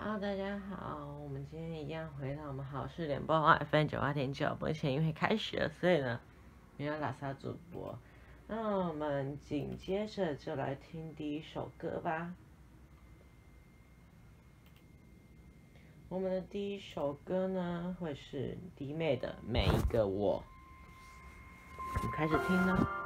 好大家好，我们今天一样回到我们好事联播 FM 九八点九，目前因为开始了，所以呢没有拉萨主播。那我们紧接着就来听第一首歌吧。我们的第一首歌呢，会是迪妹的《每一个我》。我们开始听呢。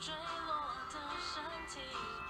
坠落的身体。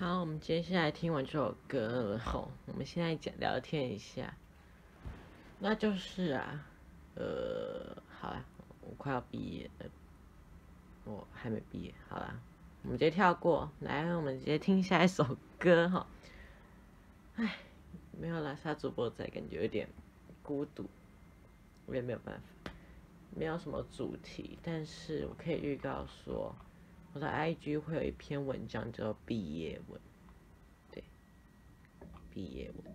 好，我们接下来听完这首歌后，我们现在讲聊天一下。那就是啊，呃，好了，我快要毕业了，我还没毕业。好了，我们直接跳过来，我们直接听下一首歌哈。唉，没有拉萨主播在，感觉有点孤独，我也没有办法，没有什么主题，但是我可以预告说。我的 IG 会有一篇文章叫毕业文，对，毕业文。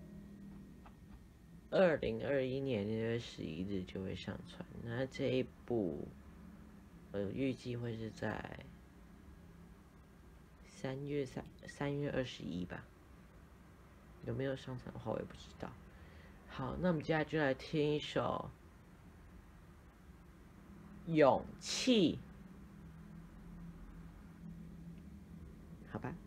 二零二一年六月十一日就会上传。那这一部，呃，预计会是在三月三三月二十一吧。有没有上传的话，我也不知道。好，那我们接下来就来听一首《勇气》，好吧。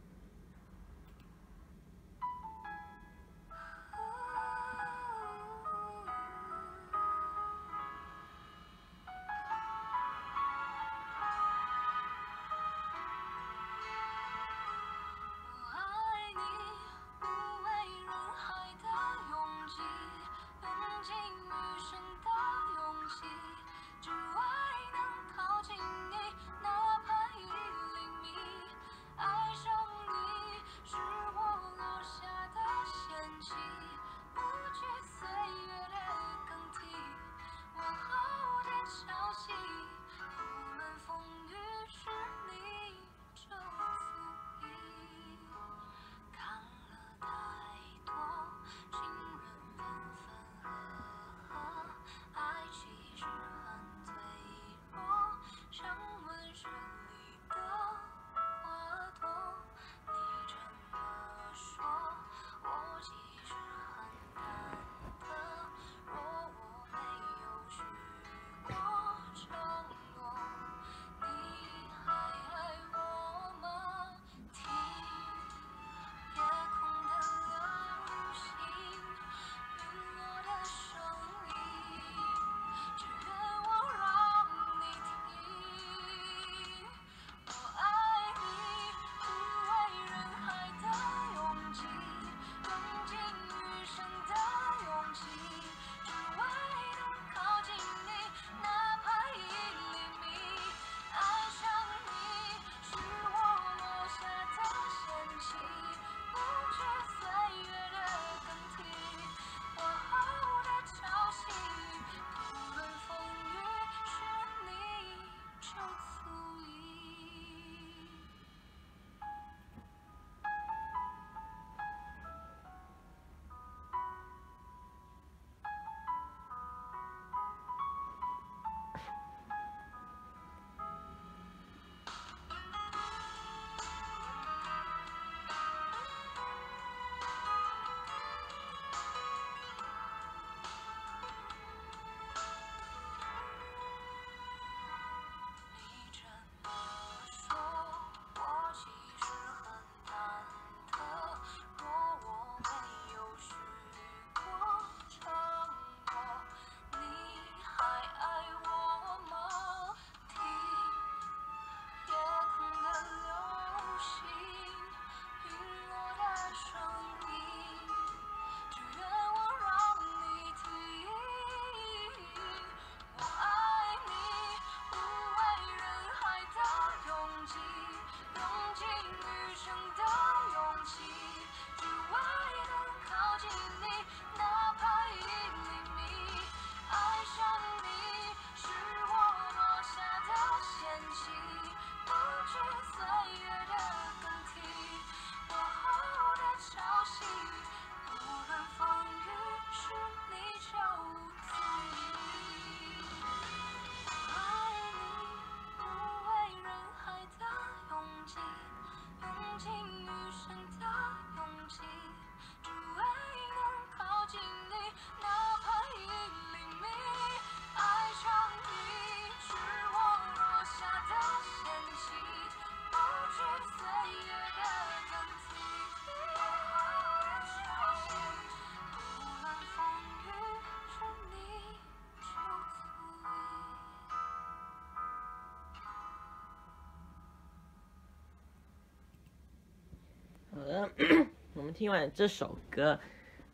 我们听完这首歌，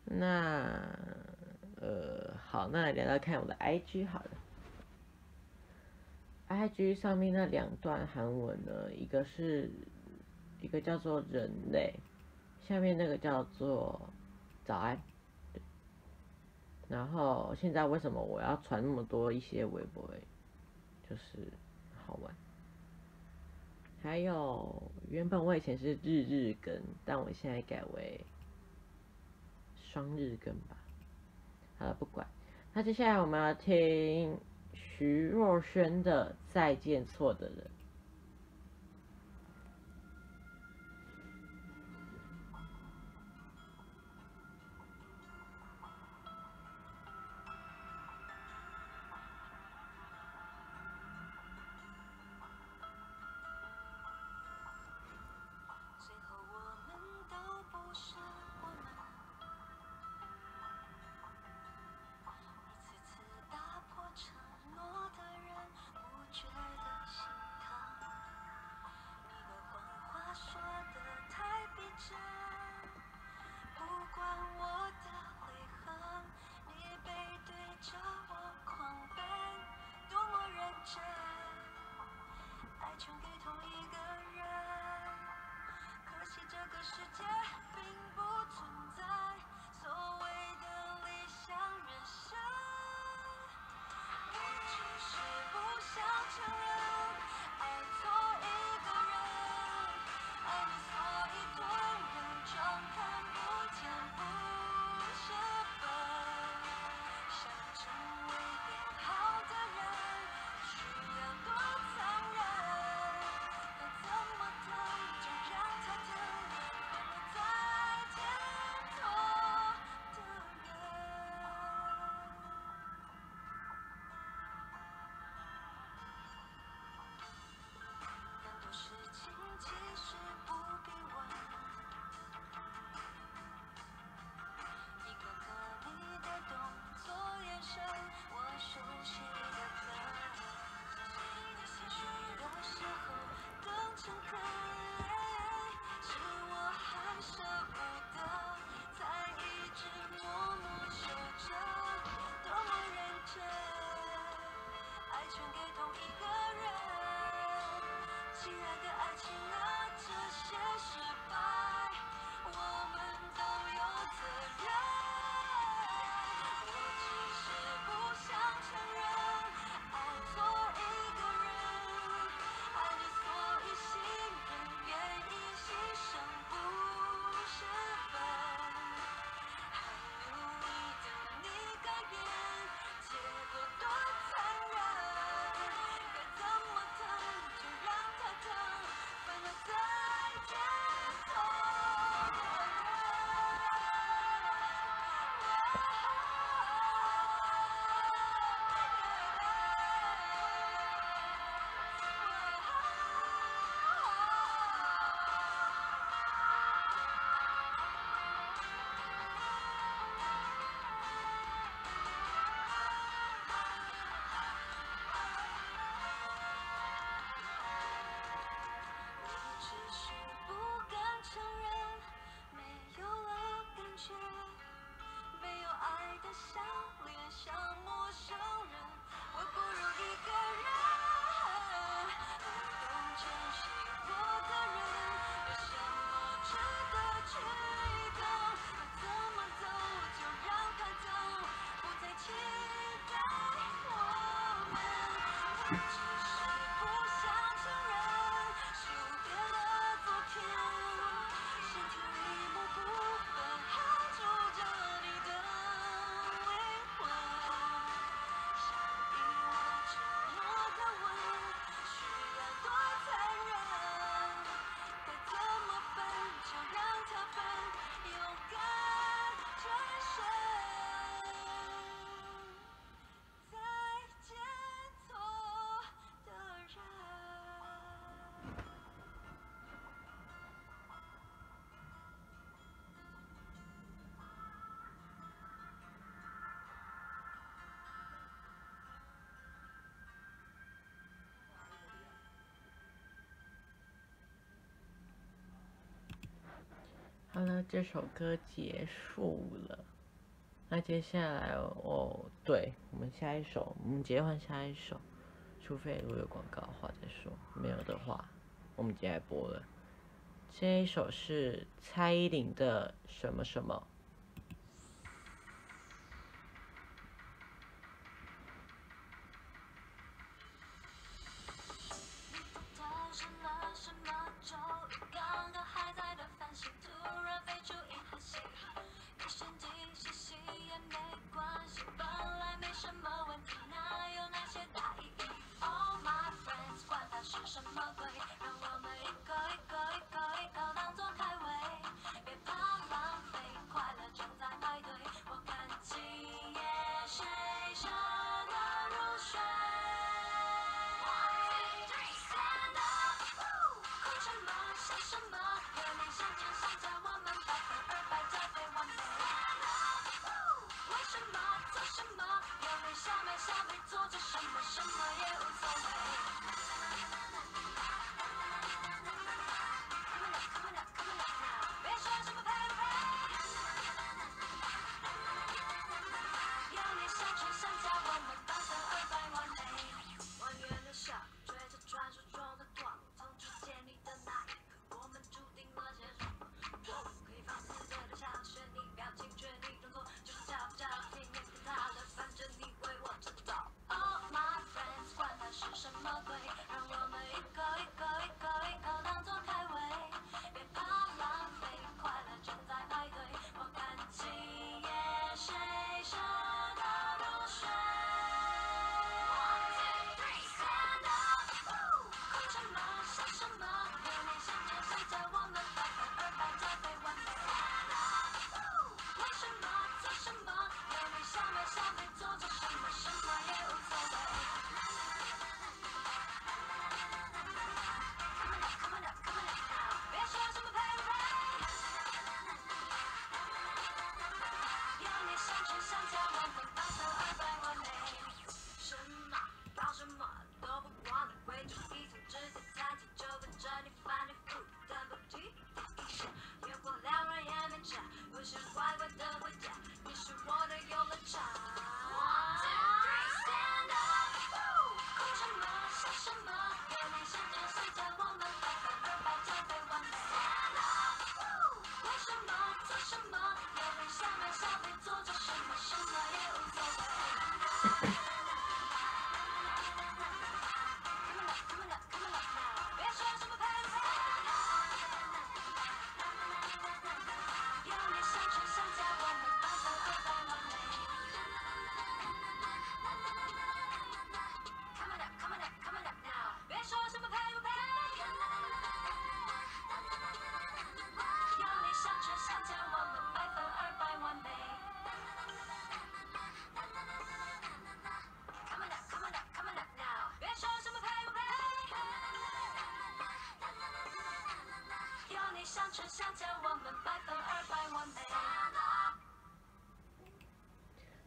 那呃好，那来聊聊看我的 IG 好了。IG 上面那两段韩文呢，一个是一个叫做人类，下面那个叫做早安。然后现在为什么我要传那么多一些微博？就是好玩。还有，原本我以前是日日更，但我现在改为双日更吧。好了，不管。那接下来我们要听徐若瑄的《再见错的人》。亲爱的好了，这首歌结束了。那接下来哦，对我们下一首，我们直接换下一首。除非如果有广告的话再说，没有的话，我们直接播了。这一首是蔡依林的什么什么。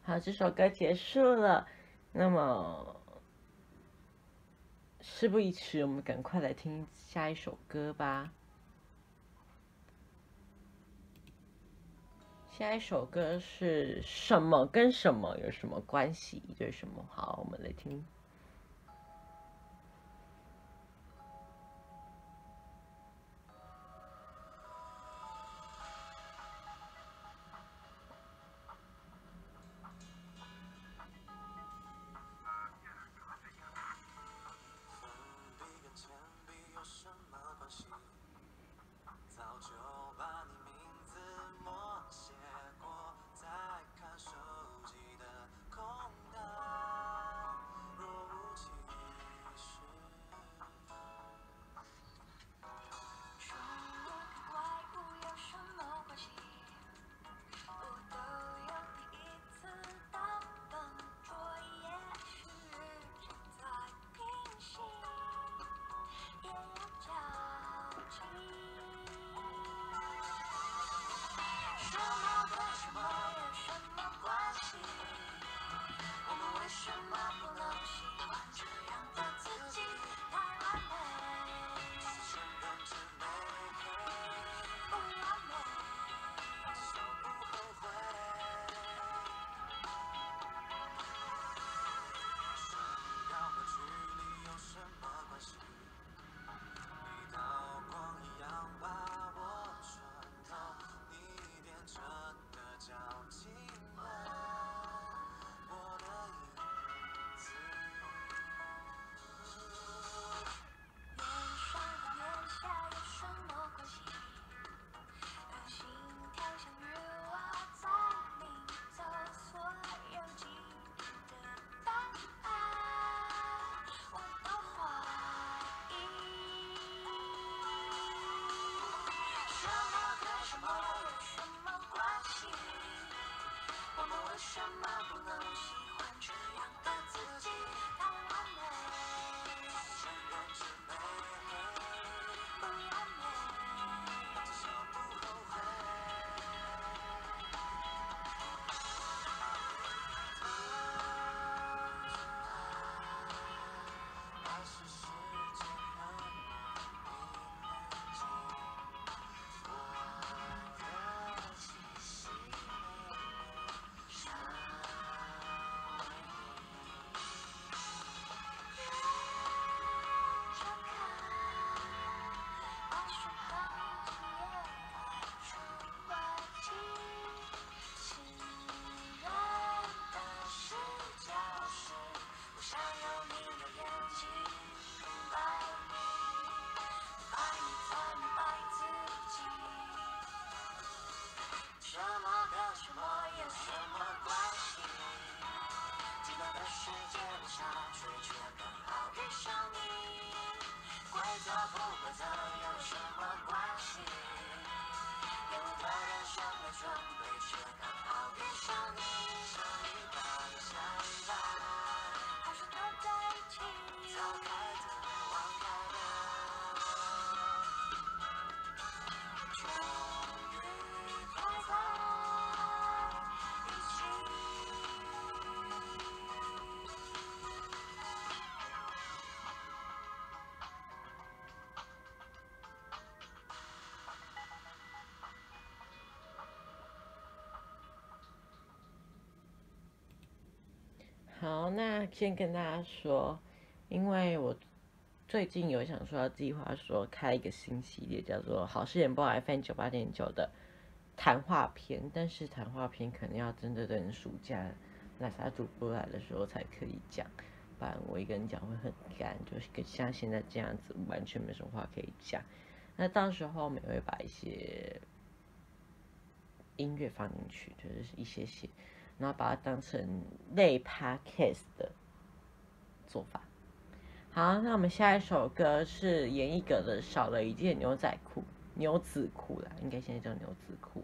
好，这首歌结束了。那么，事不宜迟，我们赶快来听下一首歌吧。下一首歌是什么？跟什么有什么关系？对什么？好，我们来听。为什么不能喜欢这样的自己 감사합니다. 好，那先跟大家说，因为我最近有想说要计划说开一个新系列，叫做好事演播 FM 九八点九的谈话篇，但是谈话篇可能要真的等暑假奶茶主播来的时候才可以讲，不然我一个人讲会很干，就是跟像现在这样子完全没什么话可以讲。那到时候我们会把一些音乐放进去，就是一些些，然后把它当成类 podcast 的做法。好，那我们下一首歌是严艺格的《少了一件牛仔裤》，牛仔裤啦，应该现在叫牛仔裤。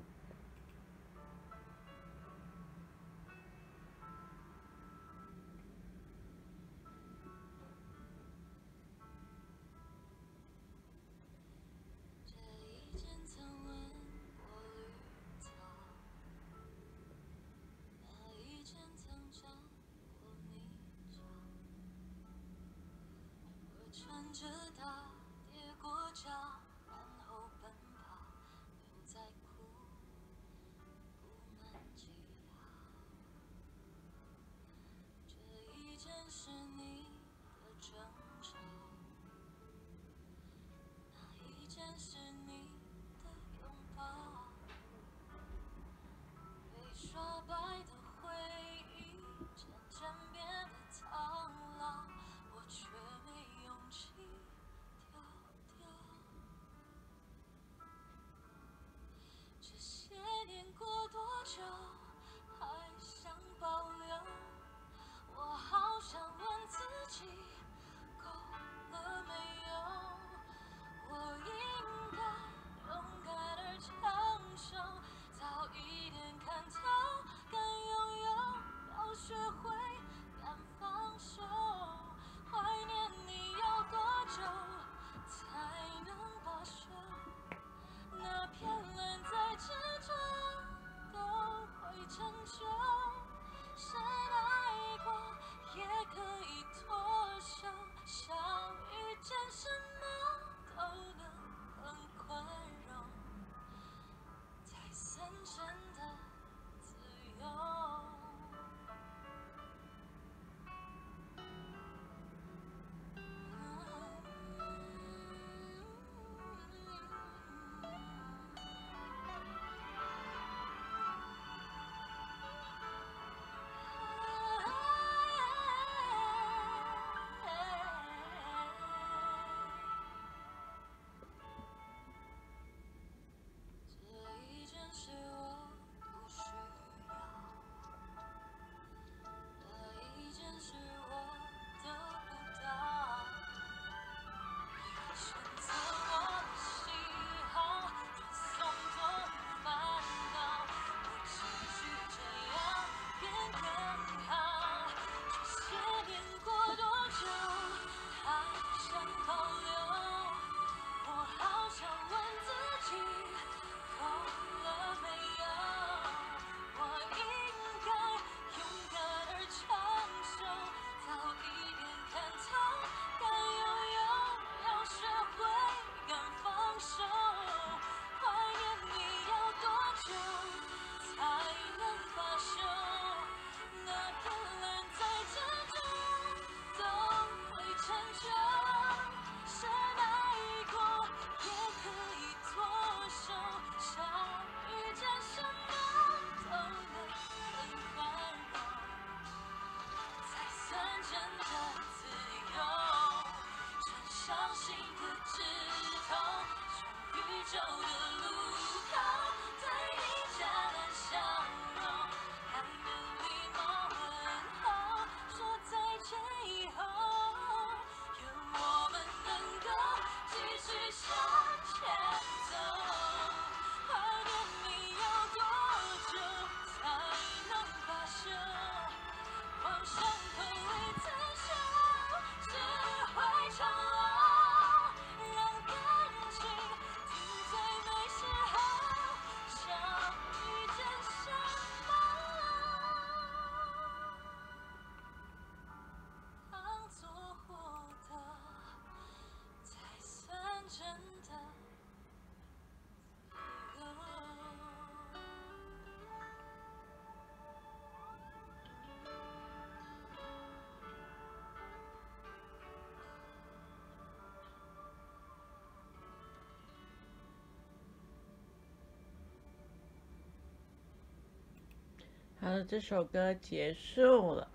好了，这首歌结束了。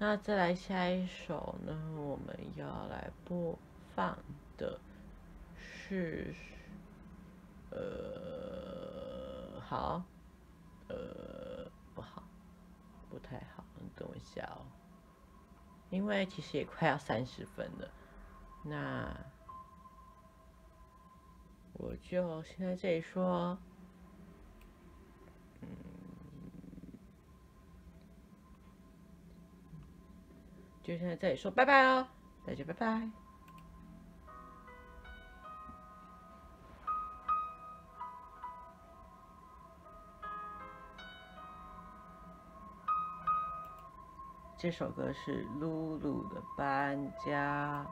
那再来下一首呢？我们要来播放的是，呃，好，呃，不好，不太好，你等我一下哦。因为其实也快要三十分了，那我就先在这里说。就现在这里说拜拜哦，大家拜拜。这首歌是露露的搬家。